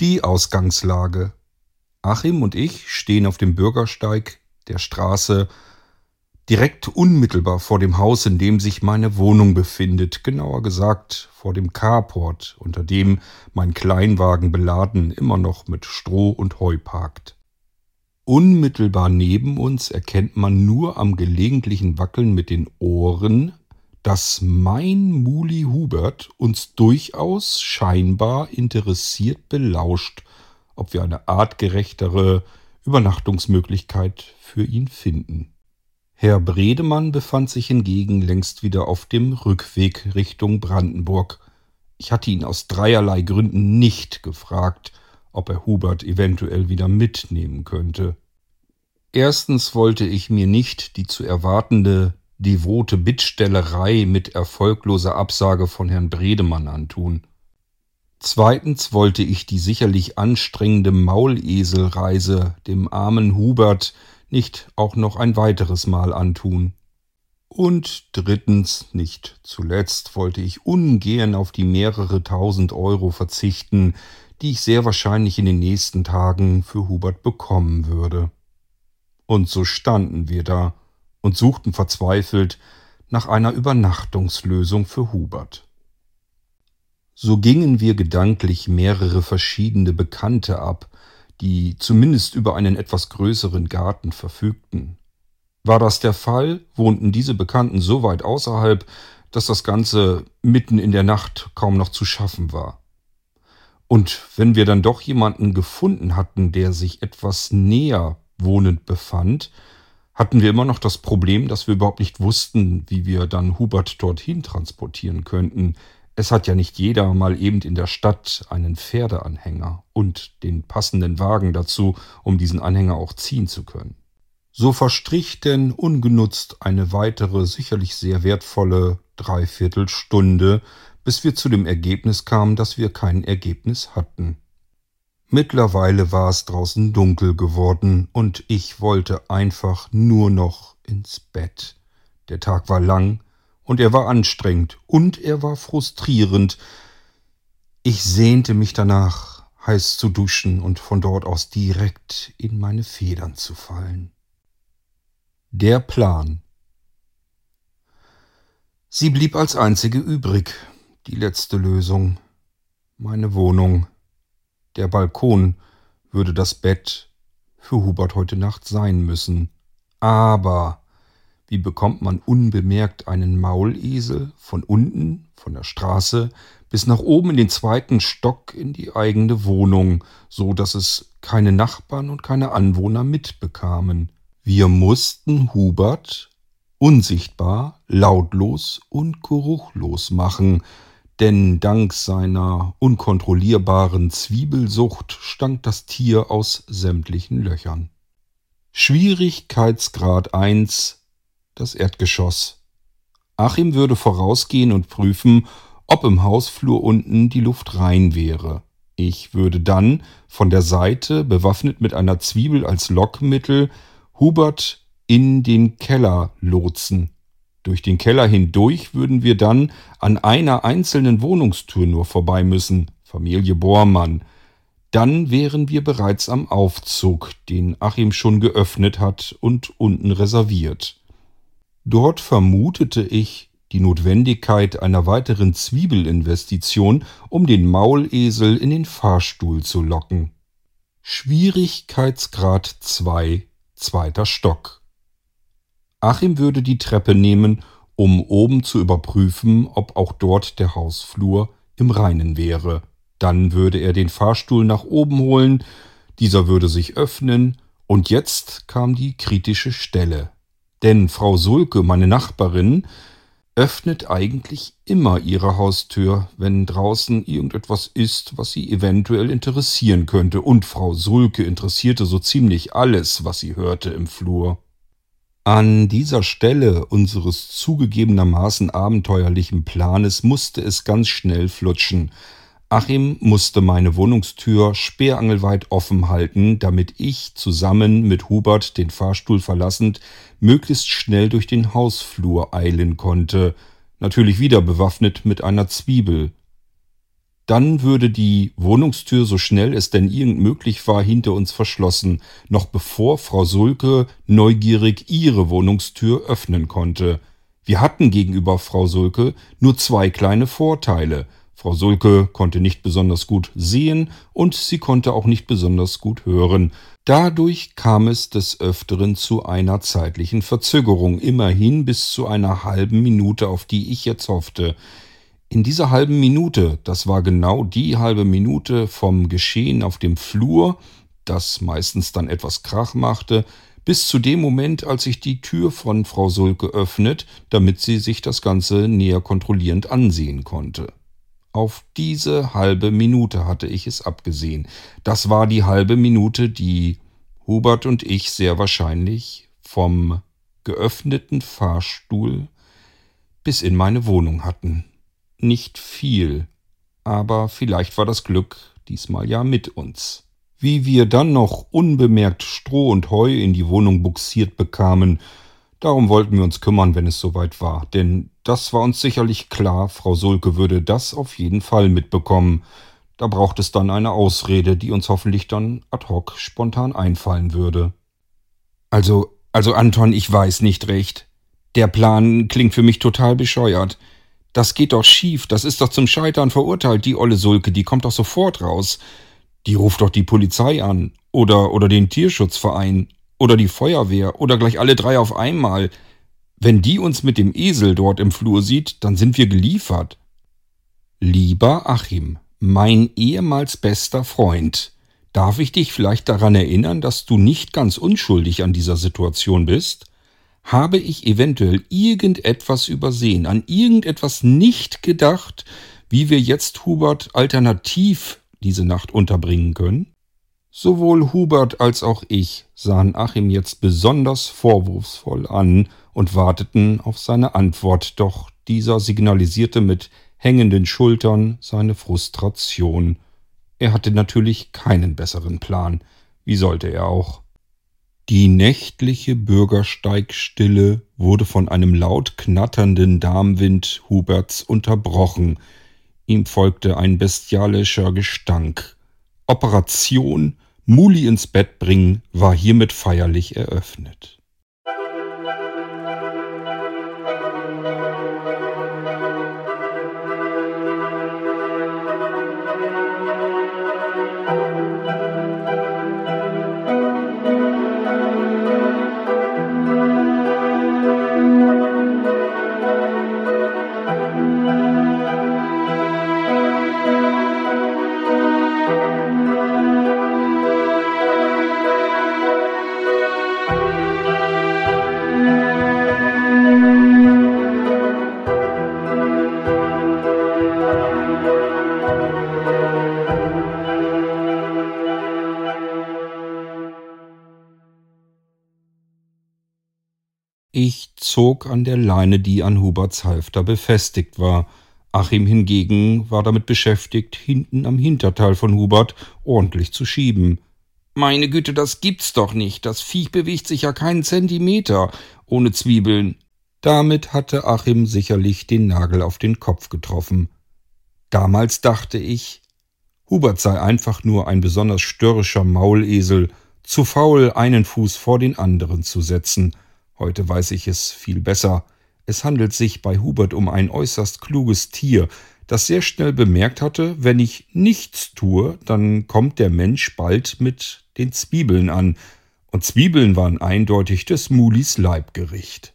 Die Ausgangslage. Achim und ich stehen auf dem Bürgersteig der Straße direkt unmittelbar vor dem Haus, in dem sich meine Wohnung befindet, genauer gesagt vor dem Carport, unter dem mein Kleinwagen beladen immer noch mit Stroh und Heu parkt. Unmittelbar neben uns erkennt man nur am gelegentlichen Wackeln mit den Ohren dass mein Muli Hubert uns durchaus scheinbar interessiert belauscht, ob wir eine artgerechtere Übernachtungsmöglichkeit für ihn finden. Herr Bredemann befand sich hingegen längst wieder auf dem Rückweg Richtung Brandenburg. Ich hatte ihn aus dreierlei Gründen nicht gefragt, ob er Hubert eventuell wieder mitnehmen könnte. Erstens wollte ich mir nicht die zu erwartende devote Bittstellerei mit erfolgloser Absage von Herrn Bredemann antun. Zweitens wollte ich die sicherlich anstrengende Mauleselreise dem armen Hubert nicht auch noch ein weiteres Mal antun. Und drittens, nicht zuletzt, wollte ich ungern auf die mehrere tausend Euro verzichten, die ich sehr wahrscheinlich in den nächsten Tagen für Hubert bekommen würde. Und so standen wir da, und suchten verzweifelt nach einer Übernachtungslösung für Hubert. So gingen wir gedanklich mehrere verschiedene Bekannte ab, die zumindest über einen etwas größeren Garten verfügten. War das der Fall, wohnten diese Bekannten so weit außerhalb, dass das Ganze mitten in der Nacht kaum noch zu schaffen war. Und wenn wir dann doch jemanden gefunden hatten, der sich etwas näher wohnend befand, hatten wir immer noch das Problem, dass wir überhaupt nicht wussten, wie wir dann Hubert dorthin transportieren könnten. Es hat ja nicht jeder mal eben in der Stadt einen Pferdeanhänger und den passenden Wagen dazu, um diesen Anhänger auch ziehen zu können. So verstrich denn ungenutzt eine weitere, sicherlich sehr wertvolle Dreiviertelstunde, bis wir zu dem Ergebnis kamen, dass wir kein Ergebnis hatten. Mittlerweile war es draußen dunkel geworden und ich wollte einfach nur noch ins Bett. Der Tag war lang und er war anstrengend und er war frustrierend. Ich sehnte mich danach, heiß zu duschen und von dort aus direkt in meine Federn zu fallen. Der Plan. Sie blieb als einzige übrig, die letzte Lösung. Meine Wohnung der Balkon würde das Bett für Hubert heute Nacht sein müssen. Aber wie bekommt man unbemerkt einen Maulesel von unten, von der Straße, bis nach oben in den zweiten Stock in die eigene Wohnung, so dass es keine Nachbarn und keine Anwohner mitbekamen? Wir mussten Hubert unsichtbar, lautlos und geruchlos machen, denn dank seiner unkontrollierbaren Zwiebelsucht stank das Tier aus sämtlichen Löchern. Schwierigkeitsgrad 1 das Erdgeschoss. Achim würde vorausgehen und prüfen, ob im Hausflur unten die Luft rein wäre. Ich würde dann von der Seite, bewaffnet mit einer Zwiebel als Lockmittel, Hubert in den Keller lotsen. Durch den Keller hindurch würden wir dann an einer einzelnen Wohnungstür nur vorbei müssen, Familie Bormann. Dann wären wir bereits am Aufzug, den Achim schon geöffnet hat und unten reserviert. Dort vermutete ich die Notwendigkeit einer weiteren Zwiebelinvestition, um den Maulesel in den Fahrstuhl zu locken. Schwierigkeitsgrad 2, zweiter Stock. Achim würde die Treppe nehmen, um oben zu überprüfen, ob auch dort der Hausflur im Reinen wäre. Dann würde er den Fahrstuhl nach oben holen, dieser würde sich öffnen, und jetzt kam die kritische Stelle. Denn Frau Sulke, meine Nachbarin, öffnet eigentlich immer ihre Haustür, wenn draußen irgendetwas ist, was sie eventuell interessieren könnte, und Frau Sulke interessierte so ziemlich alles, was sie hörte im Flur. An dieser Stelle unseres zugegebenermaßen abenteuerlichen Planes musste es ganz schnell flutschen. Achim musste meine Wohnungstür sperrangelweit offen halten, damit ich zusammen mit Hubert den Fahrstuhl verlassend möglichst schnell durch den Hausflur eilen konnte, natürlich wieder bewaffnet mit einer Zwiebel. Dann würde die Wohnungstür, so schnell es denn irgend möglich war, hinter uns verschlossen, noch bevor Frau Sulke neugierig ihre Wohnungstür öffnen konnte. Wir hatten gegenüber Frau Sulke nur zwei kleine Vorteile. Frau Sulke konnte nicht besonders gut sehen und sie konnte auch nicht besonders gut hören. Dadurch kam es des Öfteren zu einer zeitlichen Verzögerung, immerhin bis zu einer halben Minute, auf die ich jetzt hoffte. In dieser halben Minute, das war genau die halbe Minute vom Geschehen auf dem Flur, das meistens dann etwas Krach machte, bis zu dem Moment, als ich die Tür von Frau Sulke öffnet, damit sie sich das Ganze näher kontrollierend ansehen konnte. Auf diese halbe Minute hatte ich es abgesehen. Das war die halbe Minute, die Hubert und ich sehr wahrscheinlich vom geöffneten Fahrstuhl bis in meine Wohnung hatten nicht viel, aber vielleicht war das Glück diesmal ja mit uns. Wie wir dann noch unbemerkt Stroh und Heu in die Wohnung buxiert bekamen, darum wollten wir uns kümmern, wenn es soweit war, denn das war uns sicherlich klar, Frau Sulke würde das auf jeden Fall mitbekommen. Da braucht es dann eine Ausrede, die uns hoffentlich dann ad hoc spontan einfallen würde. Also, also Anton, ich weiß nicht recht. Der Plan klingt für mich total bescheuert. Das geht doch schief, das ist doch zum Scheitern verurteilt, die olle Sulke, die kommt doch sofort raus. Die ruft doch die Polizei an oder, oder den Tierschutzverein oder die Feuerwehr oder gleich alle drei auf einmal. Wenn die uns mit dem Esel dort im Flur sieht, dann sind wir geliefert. Lieber Achim, mein ehemals bester Freund, darf ich dich vielleicht daran erinnern, dass du nicht ganz unschuldig an dieser Situation bist? Habe ich eventuell irgendetwas übersehen, an irgendetwas nicht gedacht, wie wir jetzt Hubert alternativ diese Nacht unterbringen können? Sowohl Hubert als auch ich sahen Achim jetzt besonders vorwurfsvoll an und warteten auf seine Antwort, doch dieser signalisierte mit hängenden Schultern seine Frustration. Er hatte natürlich keinen besseren Plan. Wie sollte er auch? Die nächtliche Bürgersteigstille wurde von einem laut knatternden Darmwind Huberts unterbrochen. Ihm folgte ein bestialischer Gestank. Operation Muli ins Bett bringen war hiermit feierlich eröffnet. Zog an der Leine, die an Huberts Halfter befestigt war. Achim hingegen war damit beschäftigt, hinten am Hinterteil von Hubert ordentlich zu schieben. Meine Güte, das gibt's doch nicht. Das Viech bewegt sich ja keinen Zentimeter ohne Zwiebeln. Damit hatte Achim sicherlich den Nagel auf den Kopf getroffen. Damals dachte ich, Hubert sei einfach nur ein besonders störrischer Maulesel, zu faul, einen Fuß vor den anderen zu setzen – Heute weiß ich es viel besser. Es handelt sich bei Hubert um ein äußerst kluges Tier, das sehr schnell bemerkt hatte, wenn ich nichts tue, dann kommt der Mensch bald mit den Zwiebeln an, und Zwiebeln waren eindeutig des Mulis Leibgericht.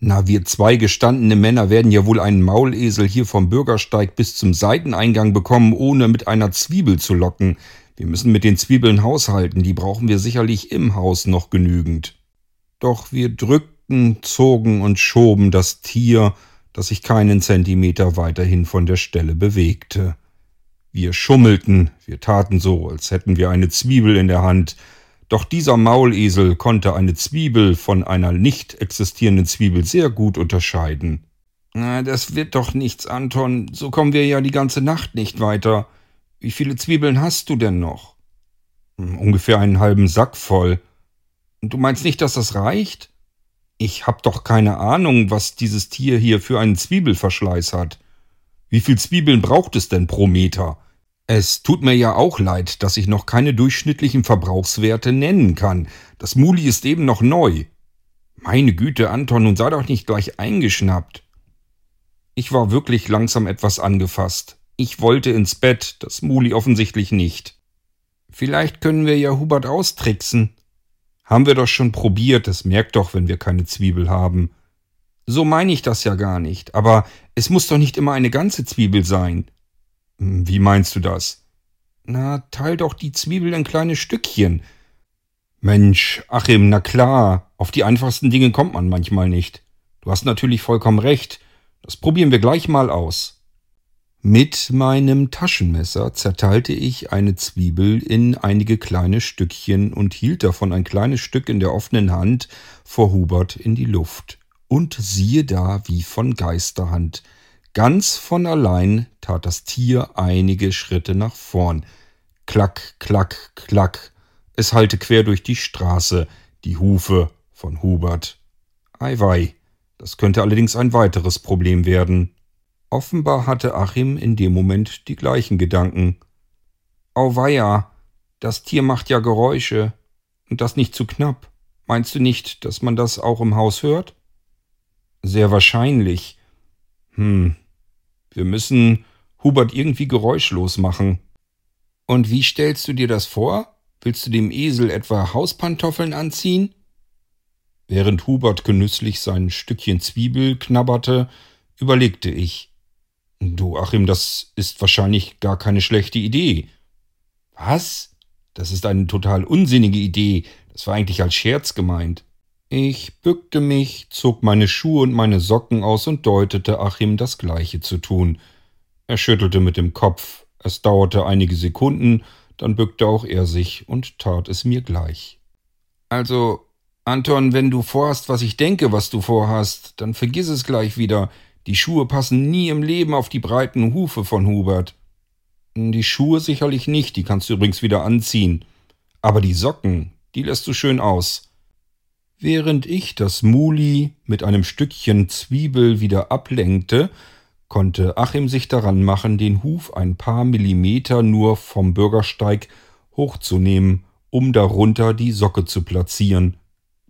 Na, wir zwei gestandene Männer werden ja wohl einen Maulesel hier vom Bürgersteig bis zum Seiteneingang bekommen, ohne mit einer Zwiebel zu locken. Wir müssen mit den Zwiebeln haushalten, die brauchen wir sicherlich im Haus noch genügend. Doch wir drückten, zogen und schoben das Tier, das sich keinen Zentimeter weiterhin von der Stelle bewegte. Wir schummelten, wir taten so, als hätten wir eine Zwiebel in der Hand, doch dieser Maulesel konnte eine Zwiebel von einer nicht existierenden Zwiebel sehr gut unterscheiden. Na, das wird doch nichts, Anton, so kommen wir ja die ganze Nacht nicht weiter. Wie viele Zwiebeln hast du denn noch? Hm, ungefähr einen halben Sack voll. Du meinst nicht, dass das reicht? Ich hab doch keine Ahnung, was dieses Tier hier für einen Zwiebelverschleiß hat. Wie viel Zwiebeln braucht es denn pro Meter? Es tut mir ja auch leid, dass ich noch keine durchschnittlichen Verbrauchswerte nennen kann. Das Muli ist eben noch neu. Meine Güte, Anton, nun sei doch nicht gleich eingeschnappt. Ich war wirklich langsam etwas angefasst. Ich wollte ins Bett, das Muli offensichtlich nicht. Vielleicht können wir ja Hubert austricksen. Haben wir doch schon probiert, es merkt doch, wenn wir keine Zwiebel haben. So meine ich das ja gar nicht, aber es muss doch nicht immer eine ganze Zwiebel sein. Hm, wie meinst du das? Na, teil doch die Zwiebel in kleine Stückchen. Mensch, Achim, na klar, auf die einfachsten Dinge kommt man manchmal nicht. Du hast natürlich vollkommen recht. Das probieren wir gleich mal aus. Mit meinem Taschenmesser zerteilte ich eine Zwiebel in einige kleine Stückchen und hielt davon ein kleines Stück in der offenen Hand vor Hubert in die Luft. Und siehe da, wie von Geisterhand. Ganz von allein tat das Tier einige Schritte nach vorn. Klack, klack, klack. Es hallte quer durch die Straße, die Hufe von Hubert. Eiwei, das könnte allerdings ein weiteres Problem werden. Offenbar hatte Achim in dem Moment die gleichen Gedanken. Auweia, das Tier macht ja Geräusche. Und das nicht zu knapp. Meinst du nicht, dass man das auch im Haus hört? Sehr wahrscheinlich. Hm. Wir müssen Hubert irgendwie geräuschlos machen. Und wie stellst du dir das vor? Willst du dem Esel etwa Hauspantoffeln anziehen? Während Hubert genüsslich sein Stückchen Zwiebel knabberte, überlegte ich. Du, Achim, das ist wahrscheinlich gar keine schlechte Idee. Was? Das ist eine total unsinnige Idee. Das war eigentlich als Scherz gemeint. Ich bückte mich, zog meine Schuhe und meine Socken aus und deutete Achim das gleiche zu tun. Er schüttelte mit dem Kopf. Es dauerte einige Sekunden, dann bückte auch er sich und tat es mir gleich. Also, Anton, wenn du vorhast, was ich denke, was du vorhast, dann vergiss es gleich wieder. Die Schuhe passen nie im Leben auf die breiten Hufe von Hubert. Die Schuhe sicherlich nicht, die kannst du übrigens wieder anziehen. Aber die Socken, die lässt du schön aus. Während ich das Muli mit einem Stückchen Zwiebel wieder ablenkte, konnte Achim sich daran machen, den Huf ein paar Millimeter nur vom Bürgersteig hochzunehmen, um darunter die Socke zu platzieren.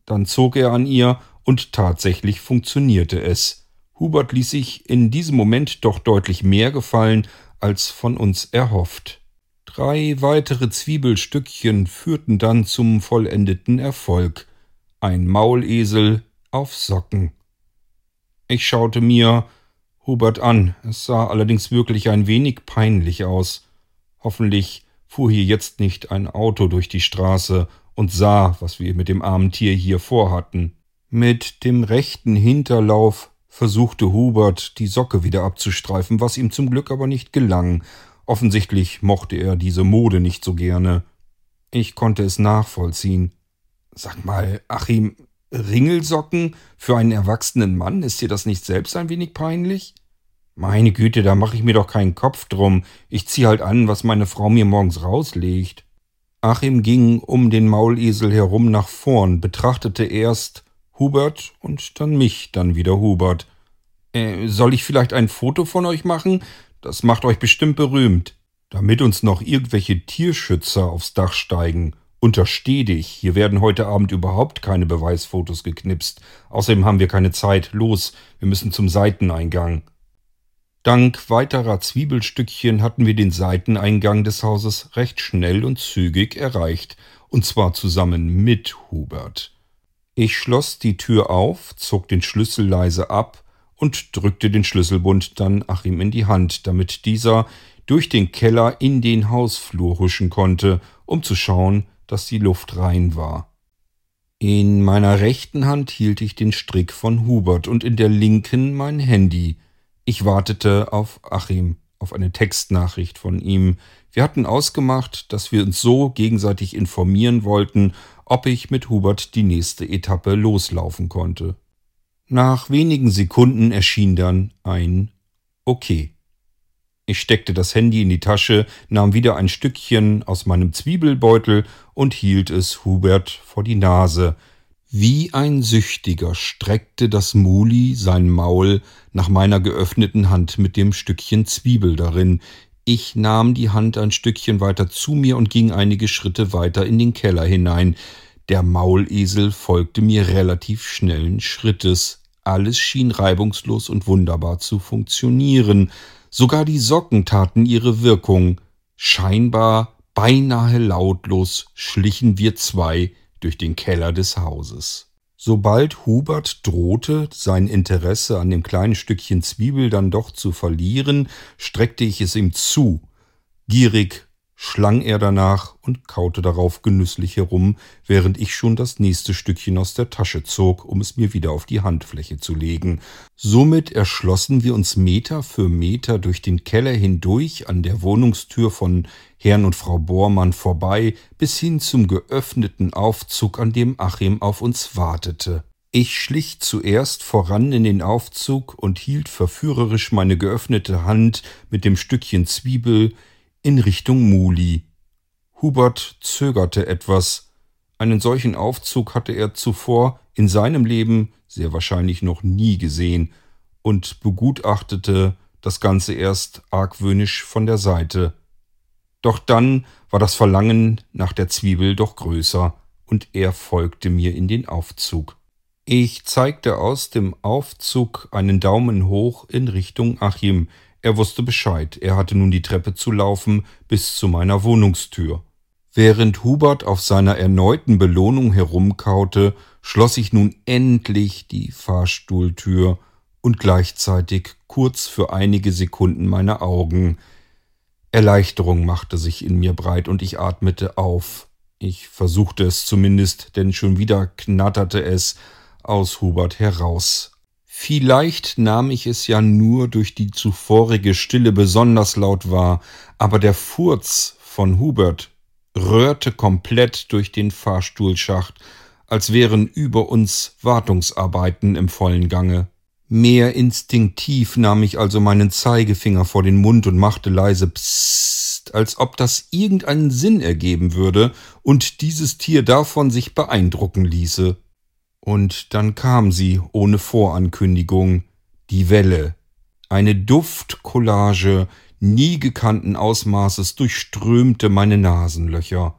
Dann zog er an ihr, und tatsächlich funktionierte es. Hubert ließ sich in diesem Moment doch deutlich mehr gefallen, als von uns erhofft. Drei weitere Zwiebelstückchen führten dann zum vollendeten Erfolg ein Maulesel auf Socken. Ich schaute mir Hubert an, es sah allerdings wirklich ein wenig peinlich aus. Hoffentlich fuhr hier jetzt nicht ein Auto durch die Straße und sah, was wir mit dem armen Tier hier vorhatten. Mit dem rechten Hinterlauf versuchte Hubert, die Socke wieder abzustreifen, was ihm zum Glück aber nicht gelang. Offensichtlich mochte er diese Mode nicht so gerne. Ich konnte es nachvollziehen. Sag mal, Achim, Ringelsocken für einen erwachsenen Mann, ist dir das nicht selbst ein wenig peinlich? Meine Güte, da mache ich mir doch keinen Kopf drum. Ich zieh halt an, was meine Frau mir morgens rauslegt. Achim ging um den Maulesel herum nach vorn, betrachtete erst Hubert und dann mich, dann wieder Hubert. Äh, soll ich vielleicht ein Foto von euch machen? Das macht euch bestimmt berühmt. Damit uns noch irgendwelche Tierschützer aufs Dach steigen Untersteh dich, hier werden heute Abend überhaupt keine Beweisfotos geknipst. Außerdem haben wir keine Zeit. Los, wir müssen zum Seiteneingang. Dank weiterer Zwiebelstückchen hatten wir den Seiteneingang des Hauses recht schnell und zügig erreicht, und zwar zusammen mit Hubert. Ich schloss die Tür auf, zog den Schlüssel leise ab und drückte den Schlüsselbund dann Achim in die Hand, damit dieser durch den Keller in den Hausflur huschen konnte, um zu schauen, dass die Luft rein war. In meiner rechten Hand hielt ich den Strick von Hubert und in der linken mein Handy. Ich wartete auf Achim, auf eine Textnachricht von ihm. Wir hatten ausgemacht, dass wir uns so gegenseitig informieren wollten, ob ich mit Hubert die nächste Etappe loslaufen konnte. Nach wenigen Sekunden erschien dann ein Okay. Ich steckte das Handy in die Tasche, nahm wieder ein Stückchen aus meinem Zwiebelbeutel und hielt es Hubert vor die Nase. Wie ein Süchtiger streckte das Muli sein Maul nach meiner geöffneten Hand mit dem Stückchen Zwiebel darin. Ich nahm die Hand ein Stückchen weiter zu mir und ging einige Schritte weiter in den Keller hinein. Der Maulesel folgte mir relativ schnellen Schrittes. Alles schien reibungslos und wunderbar zu funktionieren. Sogar die Socken taten ihre Wirkung. Scheinbar beinahe lautlos schlichen wir zwei durch den Keller des Hauses. Sobald Hubert drohte, sein Interesse an dem kleinen Stückchen Zwiebel dann doch zu verlieren, streckte ich es ihm zu. Gierig schlang er danach und kaute darauf genüsslich herum, während ich schon das nächste Stückchen aus der Tasche zog, um es mir wieder auf die Handfläche zu legen. Somit erschlossen wir uns Meter für Meter durch den Keller hindurch an der Wohnungstür von Herrn und Frau Bormann vorbei bis hin zum geöffneten Aufzug, an dem Achim auf uns wartete. Ich schlich zuerst voran in den Aufzug und hielt verführerisch meine geöffnete Hand mit dem Stückchen Zwiebel in Richtung Muli. Hubert zögerte etwas. Einen solchen Aufzug hatte er zuvor in seinem Leben sehr wahrscheinlich noch nie gesehen und begutachtete das Ganze erst argwöhnisch von der Seite. Doch dann war das Verlangen nach der Zwiebel doch größer, und er folgte mir in den Aufzug. Ich zeigte aus dem Aufzug einen Daumen hoch in Richtung Achim. Er wusste Bescheid, er hatte nun die Treppe zu laufen bis zu meiner Wohnungstür. Während Hubert auf seiner erneuten Belohnung herumkaute, schloss ich nun endlich die Fahrstuhltür und gleichzeitig kurz für einige Sekunden meine Augen, Erleichterung machte sich in mir breit und ich atmete auf. Ich versuchte es zumindest, denn schon wieder knatterte es aus Hubert heraus. Vielleicht nahm ich es ja nur durch die zuvorige Stille besonders laut wahr, aber der Furz von Hubert röhrte komplett durch den Fahrstuhlschacht, als wären über uns Wartungsarbeiten im vollen Gange. Mehr instinktiv nahm ich also meinen Zeigefinger vor den Mund und machte leise Psst, als ob das irgendeinen Sinn ergeben würde und dieses Tier davon sich beeindrucken ließe. Und dann kam sie ohne Vorankündigung, die Welle. Eine Duftcollage nie gekannten Ausmaßes durchströmte meine Nasenlöcher.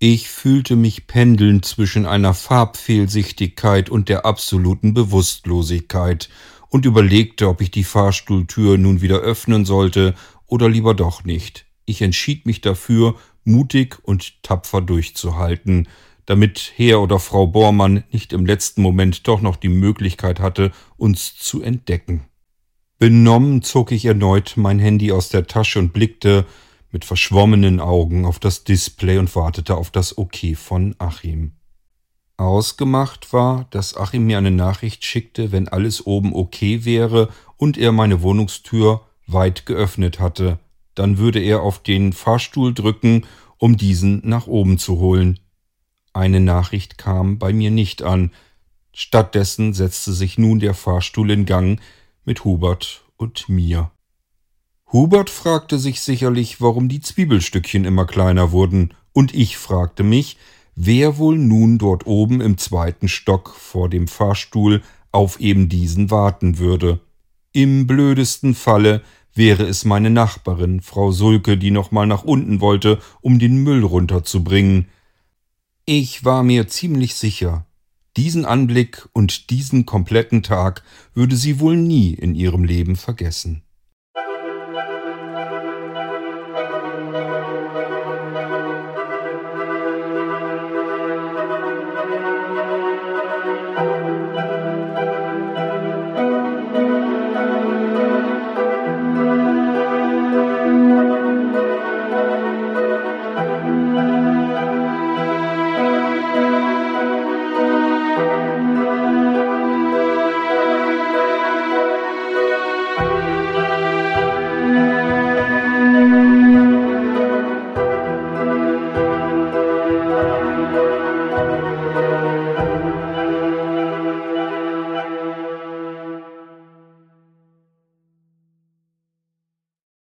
Ich fühlte mich pendeln zwischen einer Farbfehlsichtigkeit und der absoluten Bewusstlosigkeit und überlegte, ob ich die Fahrstuhltür nun wieder öffnen sollte oder lieber doch nicht. Ich entschied mich dafür, mutig und tapfer durchzuhalten, damit Herr oder Frau Bormann nicht im letzten Moment doch noch die Möglichkeit hatte, uns zu entdecken. Benommen zog ich erneut mein Handy aus der Tasche und blickte mit verschwommenen Augen auf das Display und wartete auf das OK von Achim. Ausgemacht war, dass Achim mir eine Nachricht schickte, wenn alles oben okay wäre und er meine Wohnungstür weit geöffnet hatte. Dann würde er auf den Fahrstuhl drücken, um diesen nach oben zu holen. Eine Nachricht kam bei mir nicht an. Stattdessen setzte sich nun der Fahrstuhl in Gang mit Hubert und mir. Hubert fragte sich sicherlich, warum die Zwiebelstückchen immer kleiner wurden, und ich fragte mich, wer wohl nun dort oben im zweiten Stock vor dem Fahrstuhl auf eben diesen warten würde. Im blödesten Falle wäre es meine Nachbarin, Frau Sulke, die nochmal nach unten wollte, um den Müll runterzubringen. Ich war mir ziemlich sicher, diesen Anblick und diesen kompletten Tag würde sie wohl nie in ihrem Leben vergessen.